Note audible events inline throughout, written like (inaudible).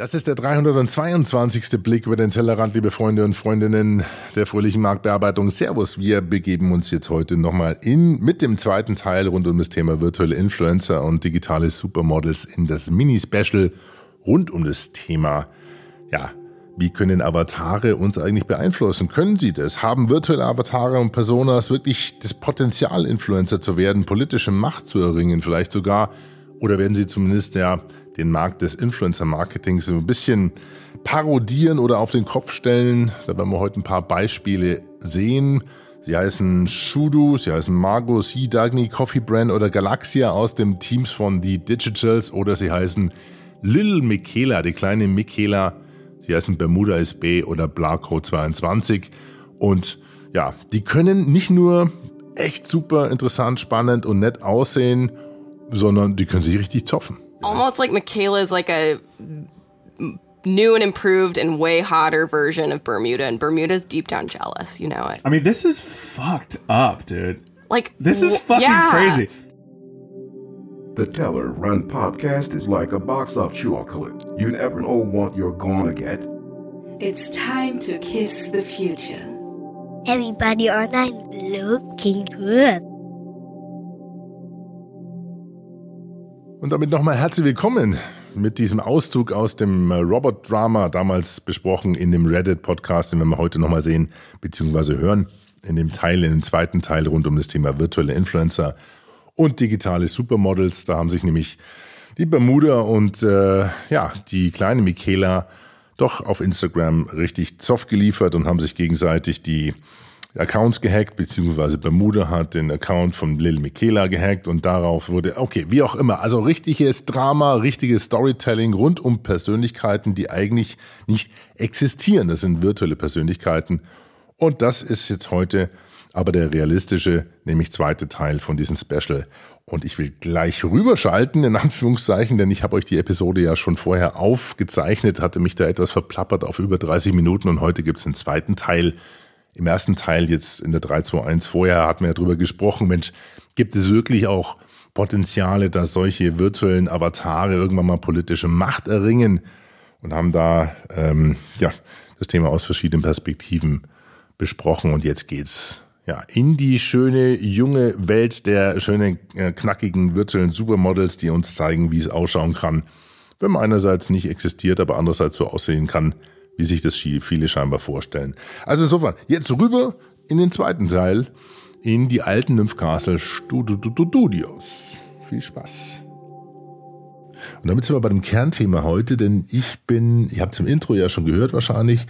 Das ist der 322. Blick über den Tellerrand, liebe Freunde und Freundinnen der fröhlichen Marktbearbeitung. Servus, wir begeben uns jetzt heute nochmal in mit dem zweiten Teil rund um das Thema virtuelle Influencer und digitale Supermodels in das Mini-Special rund um das Thema, ja, wie können Avatare uns eigentlich beeinflussen? Können sie das? Haben virtuelle Avatare und Personas wirklich das Potenzial, Influencer zu werden, politische Macht zu erringen, vielleicht sogar? Oder werden sie zumindest ja den Markt des Influencer-Marketings so ein bisschen parodieren oder auf den Kopf stellen. Da werden wir heute ein paar Beispiele sehen. Sie heißen Shudu, sie heißen Margot, Sea Dagny, Coffee Brand oder Galaxia aus dem Teams von The Digitals oder sie heißen Lil Michaela, die kleine Michaela. Sie heißen Bermuda SB oder Blarco 22 und ja, die können nicht nur echt super interessant, spannend und nett aussehen, sondern die können sich richtig zopfen. Almost like Michaela is like a new and improved and way hotter version of Bermuda, and Bermuda's deep down jealous. You know it. I mean, this is fucked up, dude. Like This is w- fucking yeah. crazy. The Teller Run podcast is like a box of chocolate. You never know what you're gonna get. It's time to kiss the future. Everybody online looking good. Und damit nochmal herzlich willkommen mit diesem Auszug aus dem äh, Robot-Drama, damals besprochen in dem Reddit-Podcast, den wir heute nochmal sehen bzw. hören, in dem Teil, in dem zweiten Teil rund um das Thema virtuelle Influencer und digitale Supermodels. Da haben sich nämlich die Bermuda und äh, ja, die kleine Michaela doch auf Instagram richtig Zoff geliefert und haben sich gegenseitig die Accounts gehackt, beziehungsweise Bermuda hat den Account von Lil Michaela gehackt und darauf wurde, okay, wie auch immer, also richtiges Drama, richtiges Storytelling rund um Persönlichkeiten, die eigentlich nicht existieren. Das sind virtuelle Persönlichkeiten. Und das ist jetzt heute aber der realistische, nämlich zweite Teil von diesem Special. Und ich will gleich rüberschalten, in Anführungszeichen, denn ich habe euch die Episode ja schon vorher aufgezeichnet, hatte mich da etwas verplappert auf über 30 Minuten und heute gibt es den zweiten Teil. Im ersten Teil jetzt in der 321 vorher hatten wir ja drüber gesprochen, Mensch, gibt es wirklich auch Potenziale, dass solche virtuellen Avatare irgendwann mal politische Macht erringen? Und haben da ähm, ja das Thema aus verschiedenen Perspektiven besprochen. Und jetzt geht's ja in die schöne junge Welt der schönen äh, knackigen virtuellen Supermodels, die uns zeigen, wie es ausschauen kann, wenn man einerseits nicht existiert, aber andererseits so aussehen kann, wie sich das viele scheinbar vorstellen. Also insofern, jetzt rüber in den zweiten Teil, in die alten Nymphcastle Studios. Viel Spaß. Und damit sind wir bei dem Kernthema heute, denn ich bin, ihr habt es im Intro ja schon gehört wahrscheinlich,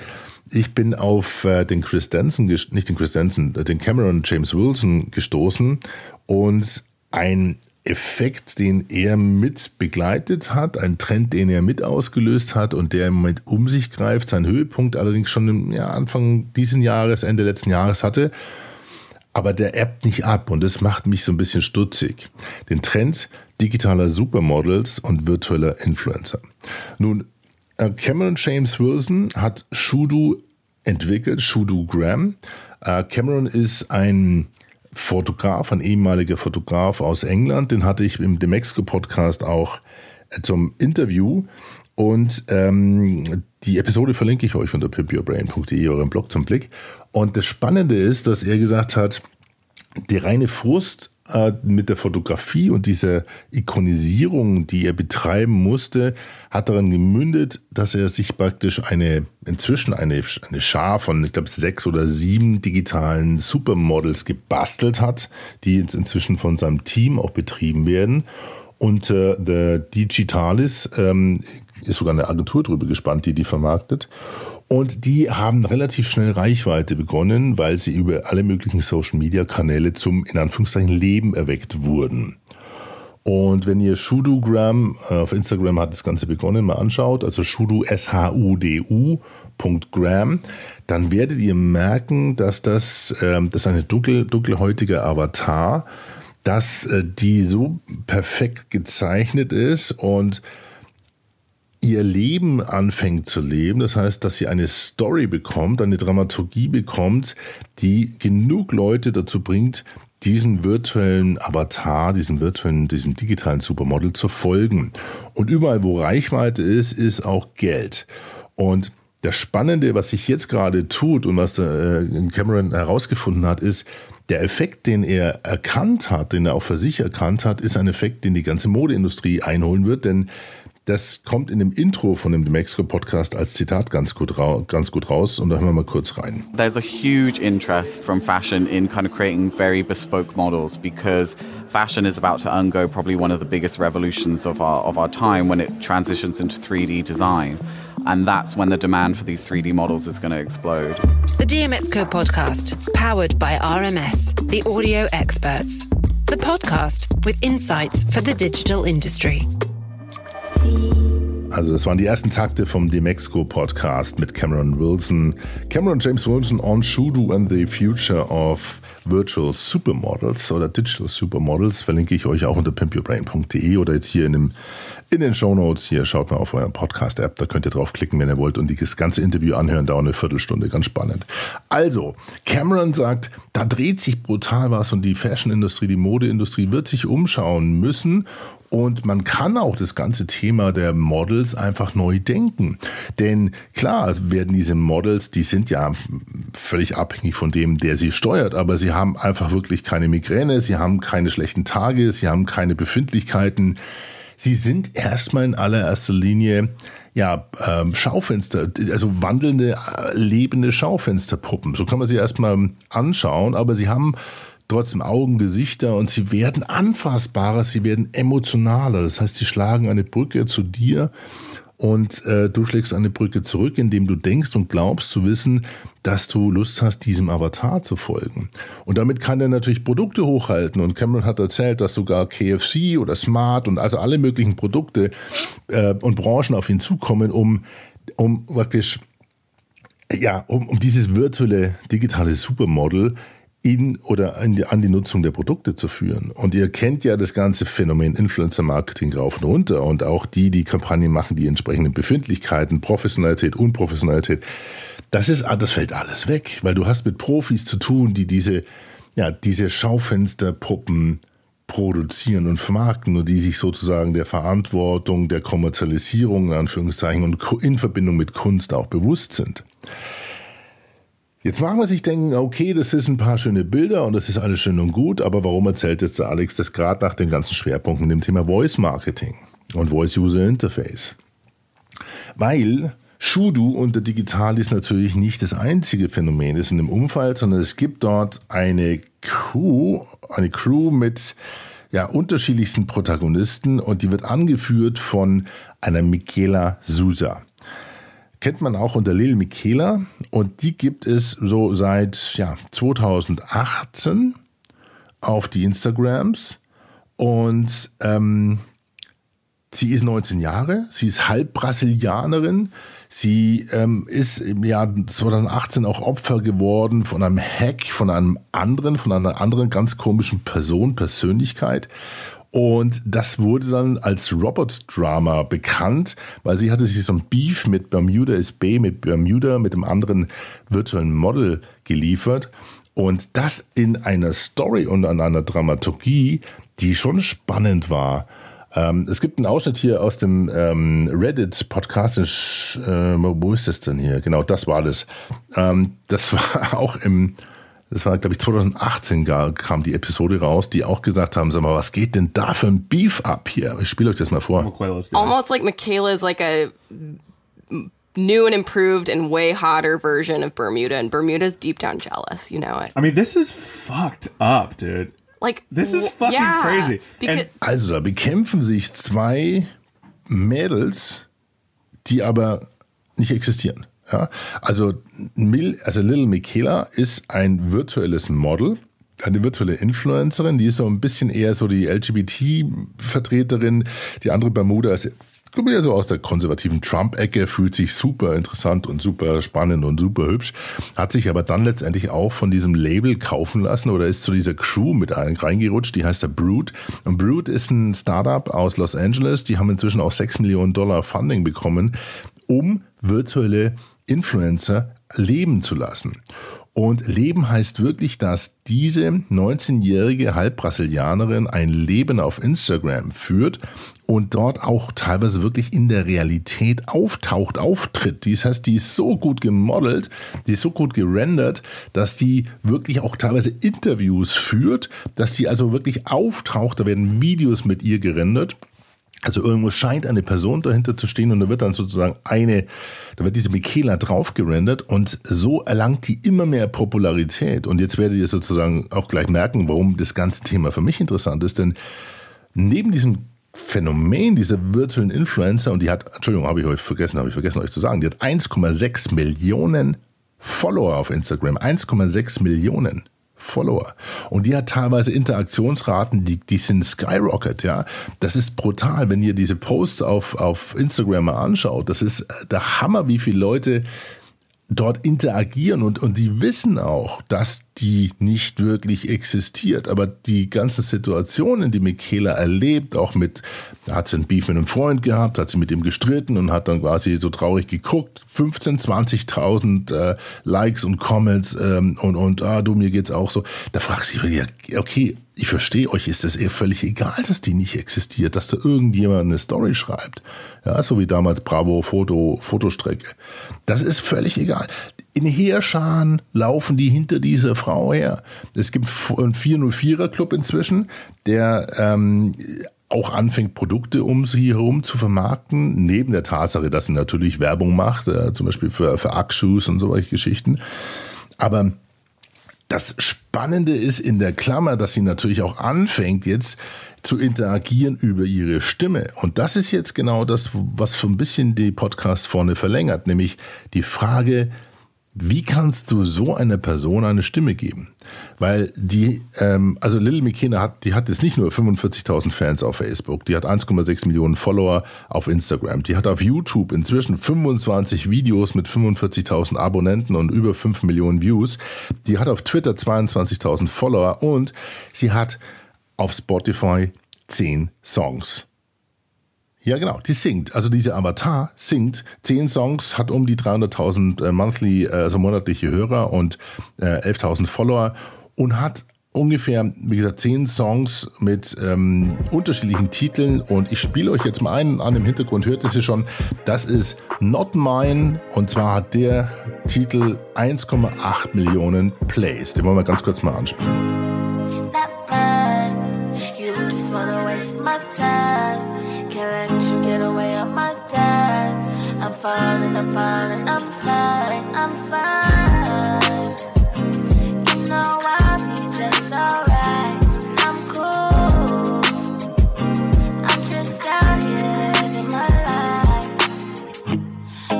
ich bin auf äh, den Chris Denson, ges- nicht den Chris Denson, äh, den Cameron James Wilson gestoßen und ein Effekt, den er mit begleitet hat, ein Trend, den er mit ausgelöst hat und der Moment um sich greift, sein Höhepunkt allerdings schon im ja, Anfang diesen Jahres, Ende letzten Jahres hatte, aber der ebbt nicht ab und das macht mich so ein bisschen stutzig. Den Trend digitaler Supermodels und virtueller Influencer. Nun, äh, Cameron James Wilson hat Shudu entwickelt, Shudu Graham. Äh, Cameron ist ein Fotograf, ein ehemaliger Fotograf aus England, den hatte ich im The Mexico Podcast auch äh, zum Interview. Und ähm, die Episode verlinke ich euch unter pipyourbrain.de, eurem Blog zum Blick. Und das Spannende ist, dass er gesagt hat, die reine Frust äh, mit der Fotografie und dieser Ikonisierung, die er betreiben musste, hat daran gemündet, dass er sich praktisch eine, inzwischen eine, eine Schar von, ich glaube, sechs oder sieben digitalen Supermodels gebastelt hat, die jetzt inzwischen von seinem Team auch betrieben werden. Und äh, der Digitalis ähm, ist sogar eine Agentur drüber gespannt, die die vermarktet. Und die haben relativ schnell Reichweite begonnen, weil sie über alle möglichen Social-Media-Kanäle zum, in Anführungszeichen, Leben erweckt wurden. Und wenn ihr Shudugram äh, auf Instagram hat das Ganze begonnen, mal anschaut, also Shudu, S-H-U-D-U, Gram, dann werdet ihr merken, dass das, ähm, das ist eine dunkel, dunkelhäutige Avatar, dass äh, die so perfekt gezeichnet ist und ihr Leben anfängt zu leben. Das heißt, dass sie eine Story bekommt, eine Dramaturgie bekommt, die genug Leute dazu bringt, diesen virtuellen Avatar, diesem virtuellen, diesem digitalen Supermodel zu folgen. Und überall, wo Reichweite ist, ist auch Geld. Und das Spannende, was sich jetzt gerade tut und was äh, Cameron herausgefunden hat, ist, der Effekt, den er erkannt hat, den er auch für sich erkannt hat, ist ein Effekt, den die ganze Modeindustrie einholen wird, denn das kommt in dem Intro von dem Mexico Podcast als Zitat ganz gut, ganz gut raus und da hören wir mal kurz rein. There's a huge interest from fashion in kind of creating very bespoke models because fashion is about to undergo probably one of the biggest revolutions of our of our time when it transitions into 3D design. And that's when the demand for these 3D models is going to explode. The DMXCO podcast, powered by RMS, the audio experts. The podcast with insights for the digital industry. Also das waren die ersten Takte vom Demexco Podcast mit Cameron Wilson. Cameron James Wilson on Shudu and the Future of Virtual Supermodels oder Digital Supermodels verlinke ich euch auch unter pimpyourbrain.de oder jetzt hier in, dem, in den Show Notes. Hier schaut mal auf euren Podcast-App, da könnt ihr draufklicken, wenn ihr wollt und das ganze Interview anhören, dauert eine Viertelstunde, ganz spannend. Also, Cameron sagt, da dreht sich brutal was und die Fashion-Industrie, die Modeindustrie wird sich umschauen müssen und man kann auch das ganze Thema der Models einfach neu denken. Denn klar werden diese Models, die sind ja völlig abhängig von dem, der sie steuert, aber sie haben einfach wirklich keine Migräne, sie haben keine schlechten Tage, sie haben keine Befindlichkeiten. Sie sind erstmal in allererster Linie ja, ähm, Schaufenster, also wandelnde, äh, lebende Schaufensterpuppen. So kann man sie erstmal anschauen, aber sie haben trotzdem Augen, Gesichter und sie werden anfassbarer, sie werden emotionaler. Das heißt, sie schlagen eine Brücke zu dir und äh, du schlägst eine Brücke zurück, indem du denkst und glaubst zu wissen, dass du Lust hast, diesem Avatar zu folgen. Und damit kann er natürlich Produkte hochhalten. Und Cameron hat erzählt, dass sogar KFC oder Smart und also alle möglichen Produkte äh, und Branchen auf ihn zukommen, um, um praktisch ja, um, um dieses virtuelle digitale Supermodel in oder an die, an die Nutzung der Produkte zu führen. Und ihr kennt ja das ganze Phänomen Influencer Marketing rauf und runter und auch die, die Kampagnen machen, die entsprechenden Befindlichkeiten, Professionalität, Unprofessionalität. Das ist, das fällt alles weg, weil du hast mit Profis zu tun, die diese, ja, diese Schaufensterpuppen produzieren und vermarkten und die sich sozusagen der Verantwortung, der Kommerzialisierung in Anführungszeichen und in Verbindung mit Kunst auch bewusst sind. Jetzt mag man sich denken, okay, das ist ein paar schöne Bilder und das ist alles schön und gut, aber warum erzählt jetzt der Alex das gerade nach den ganzen Schwerpunkten dem Thema Voice Marketing und Voice User Interface? Weil Shudu und der Digital ist natürlich nicht das einzige Phänomen ist in dem Umfeld, sondern es gibt dort eine Crew, eine Crew mit ja, unterschiedlichsten Protagonisten und die wird angeführt von einer Michaela Sousa kennt man auch unter Lil Michaela. Und die gibt es so seit ja, 2018 auf die Instagrams. Und ähm, sie ist 19 Jahre, sie ist halb Brasilianerin, sie ähm, ist im Jahr 2018 auch Opfer geworden von einem Hack von einem anderen, von einer anderen ganz komischen Person, Persönlichkeit und das wurde dann als Robot-Drama bekannt, weil sie hatte sich so ein Beef mit Bermuda Bay, mit Bermuda, mit einem anderen virtuellen Model geliefert. Und das in einer Story und an einer Dramaturgie, die schon spannend war. Ähm, es gibt einen Ausschnitt hier aus dem ähm, Reddit-Podcast. Äh, wo ist das denn hier? Genau, das war das. Ähm, das (laughs) war auch im das war, glaube ich, 2018 kam die Episode raus, die auch gesagt haben, sag mal, was geht denn da für ein Beef ab hier? Ich spiele euch das mal vor. Almost like Michaela is like a new and improved and way hotter version of Bermuda, and Bermuda's deep down jealous. You know it. I mean, this is fucked up, dude. Like this is fucking yeah, crazy. because- Also da bekämpfen sich zwei Mädels, die aber nicht existieren. Ja? Also, Mil, also Little Michaela ist ein virtuelles Model, eine virtuelle Influencerin, die ist so ein bisschen eher so die LGBT-Vertreterin. Die andere Bermuda ist kommt eher so aus der konservativen Trump-Ecke, fühlt sich super interessant und super spannend und super hübsch, hat sich aber dann letztendlich auch von diesem Label kaufen lassen oder ist zu dieser Crew mit reingerutscht, die heißt der Brood. Und Brood ist ein Startup aus Los Angeles, die haben inzwischen auch 6 Millionen Dollar Funding bekommen, um virtuelle Influencer leben zu lassen. Und Leben heißt wirklich, dass diese 19-jährige Halbbrasilianerin ein Leben auf Instagram führt und dort auch teilweise wirklich in der Realität auftaucht, auftritt. Das heißt, die ist so gut gemodelt, die ist so gut gerendert, dass die wirklich auch teilweise Interviews führt, dass sie also wirklich auftaucht. Da werden Videos mit ihr gerendert. Also irgendwo scheint eine Person dahinter zu stehen und da wird dann sozusagen eine, da wird diese Michaela drauf gerendert und so erlangt die immer mehr Popularität. Und jetzt werdet ihr sozusagen auch gleich merken, warum das ganze Thema für mich interessant ist, denn neben diesem Phänomen dieser virtuellen Influencer, und die hat, Entschuldigung, habe ich euch vergessen, habe ich vergessen euch zu sagen, die hat 1,6 Millionen Follower auf Instagram, 1,6 Millionen. Follower. Und die hat teilweise Interaktionsraten, die, die sind skyrocket, ja. Das ist brutal, wenn ihr diese Posts auf, auf Instagram mal anschaut. Das ist der Hammer, wie viele Leute dort interagieren und, und sie wissen auch, dass die nicht wirklich existiert. Aber die ganzen Situationen, die Michaela erlebt, auch mit, da hat sie einen Beef mit einem Freund gehabt, hat sie mit ihm gestritten und hat dann quasi so traurig geguckt. 15, 20.000 äh, Likes und Comments ähm, und, und ah, du, mir geht's auch so. Da fragst du dich, ja, okay, ich verstehe euch, ist es eher völlig egal, dass die nicht existiert, dass da irgendjemand eine Story schreibt. Ja, so wie damals Bravo Foto, Fotostrecke. Das ist völlig egal. In Heerscharen laufen die hinter dieser Frau her. Es gibt einen 404er Club inzwischen, der ähm, auch anfängt, Produkte um sie herum zu vermarkten, neben der Tatsache, dass sie natürlich Werbung macht, äh, zum Beispiel für, für Ack-Shoes und solche Geschichten. Aber das Spannende ist in der Klammer, dass sie natürlich auch anfängt, jetzt zu interagieren über ihre Stimme. Und das ist jetzt genau das, was so ein bisschen die Podcast vorne verlängert, nämlich die Frage, wie kannst du so einer Person eine Stimme geben? Weil die, ähm, also Lil McKenna hat, die hat jetzt nicht nur 45.000 Fans auf Facebook, die hat 1,6 Millionen Follower auf Instagram, die hat auf YouTube inzwischen 25 Videos mit 45.000 Abonnenten und über 5 Millionen Views, die hat auf Twitter 22.000 Follower und sie hat auf Spotify 10 Songs. Ja, genau, die singt. Also diese Avatar singt zehn Songs, hat um die 300.000 äh, monthly, äh, also monatliche Hörer und äh, 11.000 Follower und hat ungefähr, wie gesagt, zehn Songs mit ähm, unterschiedlichen Titeln und ich spiele euch jetzt mal einen an dem Hintergrund, hört ihr sie schon. Das ist Not Mine und zwar hat der Titel 1,8 Millionen Plays. Den wollen wir ganz kurz mal anspielen. Falling, I'm falling, I'm fine, I'm fine. You know I'll be just alright, and I'm cool. I'm just out here living my life.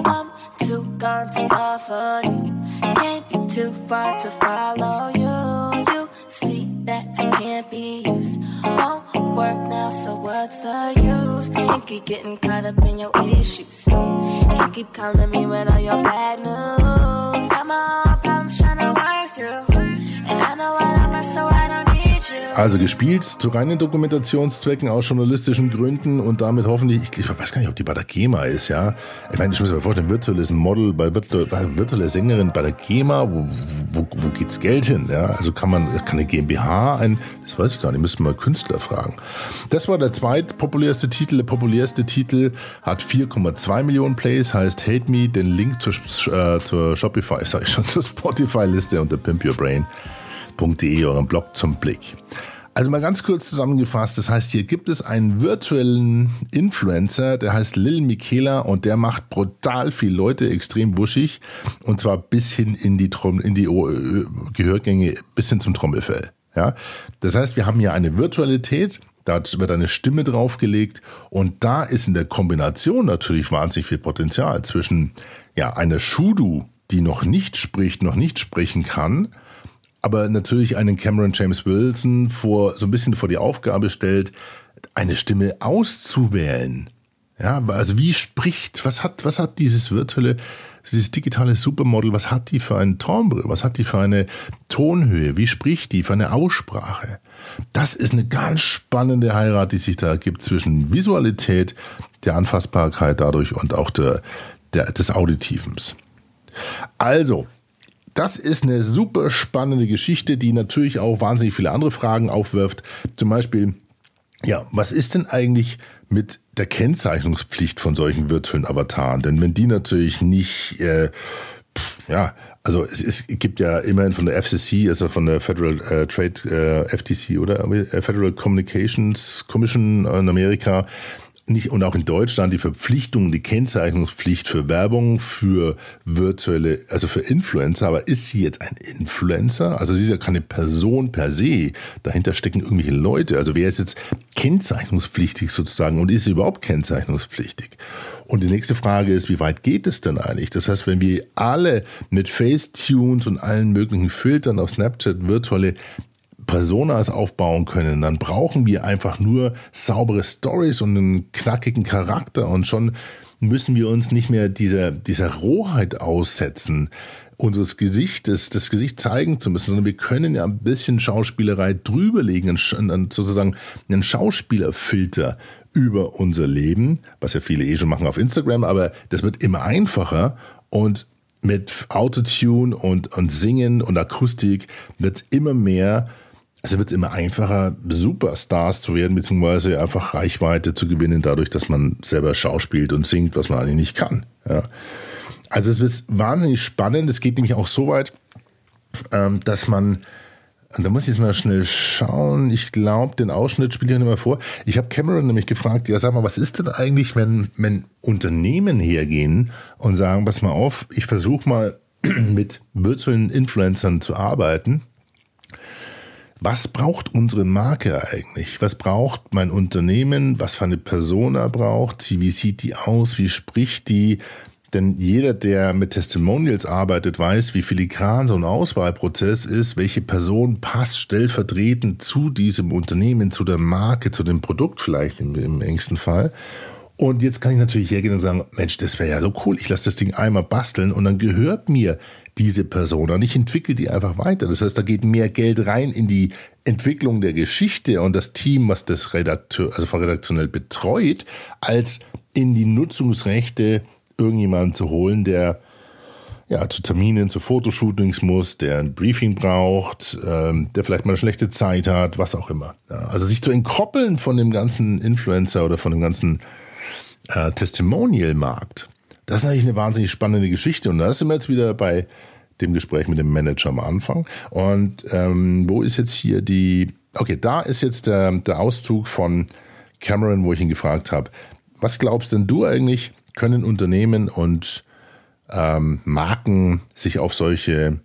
I'm too gone too far for you. Came too far to follow you. You see that I can't be used. Won't work now, so what's the use? Can't keep getting caught up in your issues. Can't keep calling me with all your bad news. I'm all problems trying to work through. And I know what I'm so I don't. Also gespielt zu reinen Dokumentationszwecken aus journalistischen Gründen und damit hoffentlich, ich, ich weiß gar nicht, ob die bei der GEMA ist, ja. Ich meine, ich muss mir vorstellen, Virtual ist Model bei virtuelle, virtuelle Sängerin bei der GEMA, wo, wo, wo geht's Geld hin, ja? Also kann man, kann eine GmbH ein, das weiß ich gar nicht, müssen wir Künstler fragen. Das war der zweitpopulärste Titel. Der populärste Titel hat 4,2 Millionen Plays, heißt Hate Me. Den Link zur, äh, zur Shopify, sag ich schon, zur Spotify-Liste unter pimpyourbrain.de, eurem Blog zum Blick. Also mal ganz kurz zusammengefasst, das heißt, hier gibt es einen virtuellen Influencer, der heißt Lil Michaela und der macht brutal viel Leute extrem wuschig und zwar bis hin in die, Trommel, in die äh, Gehörgänge, bis hin zum Trommelfell. Ja? Das heißt, wir haben hier eine Virtualität, da wird eine Stimme draufgelegt und da ist in der Kombination natürlich wahnsinnig viel Potenzial zwischen ja, einer Shudu, die noch nicht spricht, noch nicht sprechen kann, aber natürlich einen Cameron James Wilson vor, so ein bisschen vor die Aufgabe stellt, eine Stimme auszuwählen. Ja, also wie spricht, was hat, was hat dieses virtuelle, dieses digitale Supermodel, was hat die für einen Timbre, was hat die für eine Tonhöhe, wie spricht die für eine Aussprache? Das ist eine ganz spannende Heirat, die sich da ergibt zwischen Visualität, der Anfassbarkeit dadurch und auch der, der, des Auditivens. Also, das ist eine super spannende Geschichte, die natürlich auch wahnsinnig viele andere Fragen aufwirft. Zum Beispiel, ja, was ist denn eigentlich mit der Kennzeichnungspflicht von solchen virtuellen Avataren? Denn wenn die natürlich nicht, äh, ja, also es, es, gibt ja immerhin von der FCC, also von der Federal äh, Trade äh, FTC oder äh, Federal Communications Commission in Amerika, nicht, und auch in Deutschland die Verpflichtung, die Kennzeichnungspflicht für Werbung für virtuelle, also für Influencer. Aber ist sie jetzt ein Influencer? Also sie ist ja keine Person per se. Dahinter stecken irgendwelche Leute. Also wer ist jetzt kennzeichnungspflichtig sozusagen und ist sie überhaupt kennzeichnungspflichtig? Und die nächste Frage ist, wie weit geht es denn eigentlich? Das heißt, wenn wir alle mit Facetunes und allen möglichen Filtern auf Snapchat virtuelle Personas aufbauen können, dann brauchen wir einfach nur saubere Stories und einen knackigen Charakter und schon müssen wir uns nicht mehr dieser, dieser Rohheit aussetzen, unseres Gesichtes, das Gesicht zeigen zu müssen, sondern wir können ja ein bisschen Schauspielerei drüberlegen, sozusagen einen Schauspielerfilter über unser Leben, was ja viele eh schon machen auf Instagram, aber das wird immer einfacher und mit Autotune und, und Singen und Akustik wird es immer mehr also wird es immer einfacher, Superstars zu werden, beziehungsweise einfach Reichweite zu gewinnen, dadurch, dass man selber schauspielt und singt, was man eigentlich nicht kann. Ja. Also es wird wahnsinnig spannend. Es geht nämlich auch so weit, ähm, dass man, da muss ich jetzt mal schnell schauen, ich glaube, den Ausschnitt spiele ich mehr vor. Ich habe Cameron nämlich gefragt, ja sag mal, was ist denn eigentlich, wenn, wenn Unternehmen hergehen und sagen, pass mal auf, ich versuche mal (clears throat) mit virtuellen Influencern zu arbeiten was braucht unsere Marke eigentlich? Was braucht mein Unternehmen? Was für eine Persona braucht sie? Wie sieht die aus? Wie spricht die? Denn jeder, der mit Testimonials arbeitet, weiß, wie filigran so ein Auswahlprozess ist, welche Person passt stellvertretend zu diesem Unternehmen, zu der Marke, zu dem Produkt vielleicht im, im engsten Fall. Und jetzt kann ich natürlich hergehen und sagen, Mensch, das wäre ja so cool, ich lasse das Ding einmal basteln und dann gehört mir diese Person und ich entwickle die einfach weiter. Das heißt, da geht mehr Geld rein in die Entwicklung der Geschichte und das Team, was das Redakteur, also redaktionell betreut, als in die Nutzungsrechte irgendjemanden zu holen, der ja, zu Terminen, zu Fotoshootings muss, der ein Briefing braucht, ähm, der vielleicht mal eine schlechte Zeit hat, was auch immer. Ja, also sich zu entkoppeln von dem ganzen Influencer oder von dem ganzen äh, Testimonial-Markt, das ist eigentlich eine wahnsinnig spannende Geschichte. Und da sind wir jetzt wieder bei dem Gespräch mit dem Manager am Anfang. Und ähm, wo ist jetzt hier die, okay, da ist jetzt der, der Auszug von Cameron, wo ich ihn gefragt habe, was glaubst denn du eigentlich, können Unternehmen und ähm, Marken sich auf solche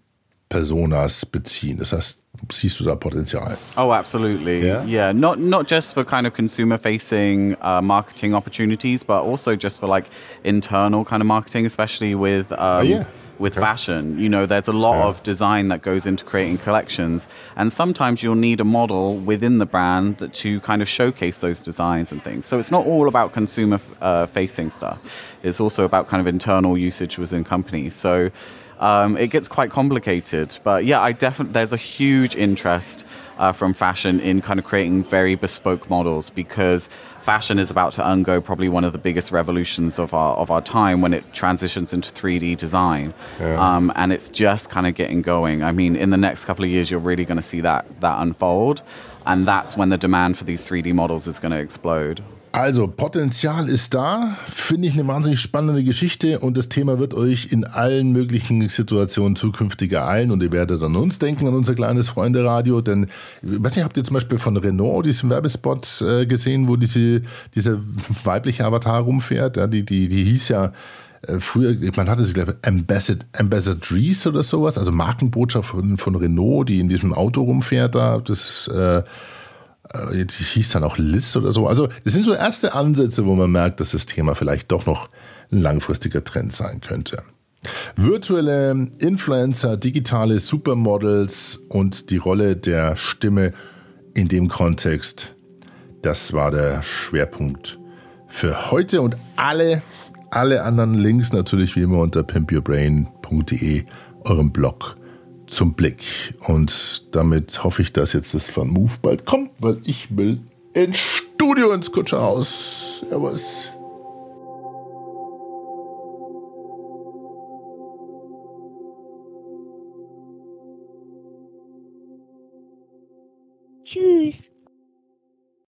Personas beziehen? Das heißt, siehst du da Potenzial? Oh, absolutely. Yeah, yeah. Not not just for kind of consumer facing uh, marketing opportunities, but also just for like internal kind of marketing, especially with. Um, oh, yeah with okay. fashion. You know, there's a lot yeah. of design that goes into creating collections, and sometimes you'll need a model within the brand to kind of showcase those designs and things. So it's not all about consumer uh, facing stuff. It's also about kind of internal usage within companies. So um, it gets quite complicated. But yeah, I definitely there's a huge interest uh, from fashion in kind of creating very bespoke models because fashion is about to undergo probably one of the biggest revolutions of our of our time when it transitions into 3D design, yeah. um, and it's just kind of getting going. I mean, in the next couple of years, you're really going to see that that unfold, and that's when the demand for these 3D models is going to explode. Also, Potenzial ist da, finde ich eine wahnsinnig spannende Geschichte und das Thema wird euch in allen möglichen Situationen zukünftig ereilen und ihr werdet an uns denken, an unser kleines Freunde-Radio, denn, ich weiß nicht, habt ihr zum Beispiel von Renault diesen Werbespot äh, gesehen, wo diese, dieser weibliche Avatar rumfährt? Ja, die, die, die hieß ja, äh, Früher, man hatte sie, glaube ich, Ambassador, Ambassadrice oder sowas, also Markenbotschaft von, von Renault, die in diesem Auto rumfährt da. Das äh, die hieß dann auch Liz oder so. Also das sind so erste Ansätze, wo man merkt, dass das Thema vielleicht doch noch ein langfristiger Trend sein könnte. Virtuelle Influencer, digitale Supermodels und die Rolle der Stimme in dem Kontext, das war der Schwerpunkt für heute und alle, alle anderen Links natürlich wie immer unter pimpyourbrain.de, eurem Blog zum Blick. Und damit hoffe ich, dass jetzt das Van Move bald kommt, weil ich will ins Studio, ins Kutscherhaus. Servus. Tschüss.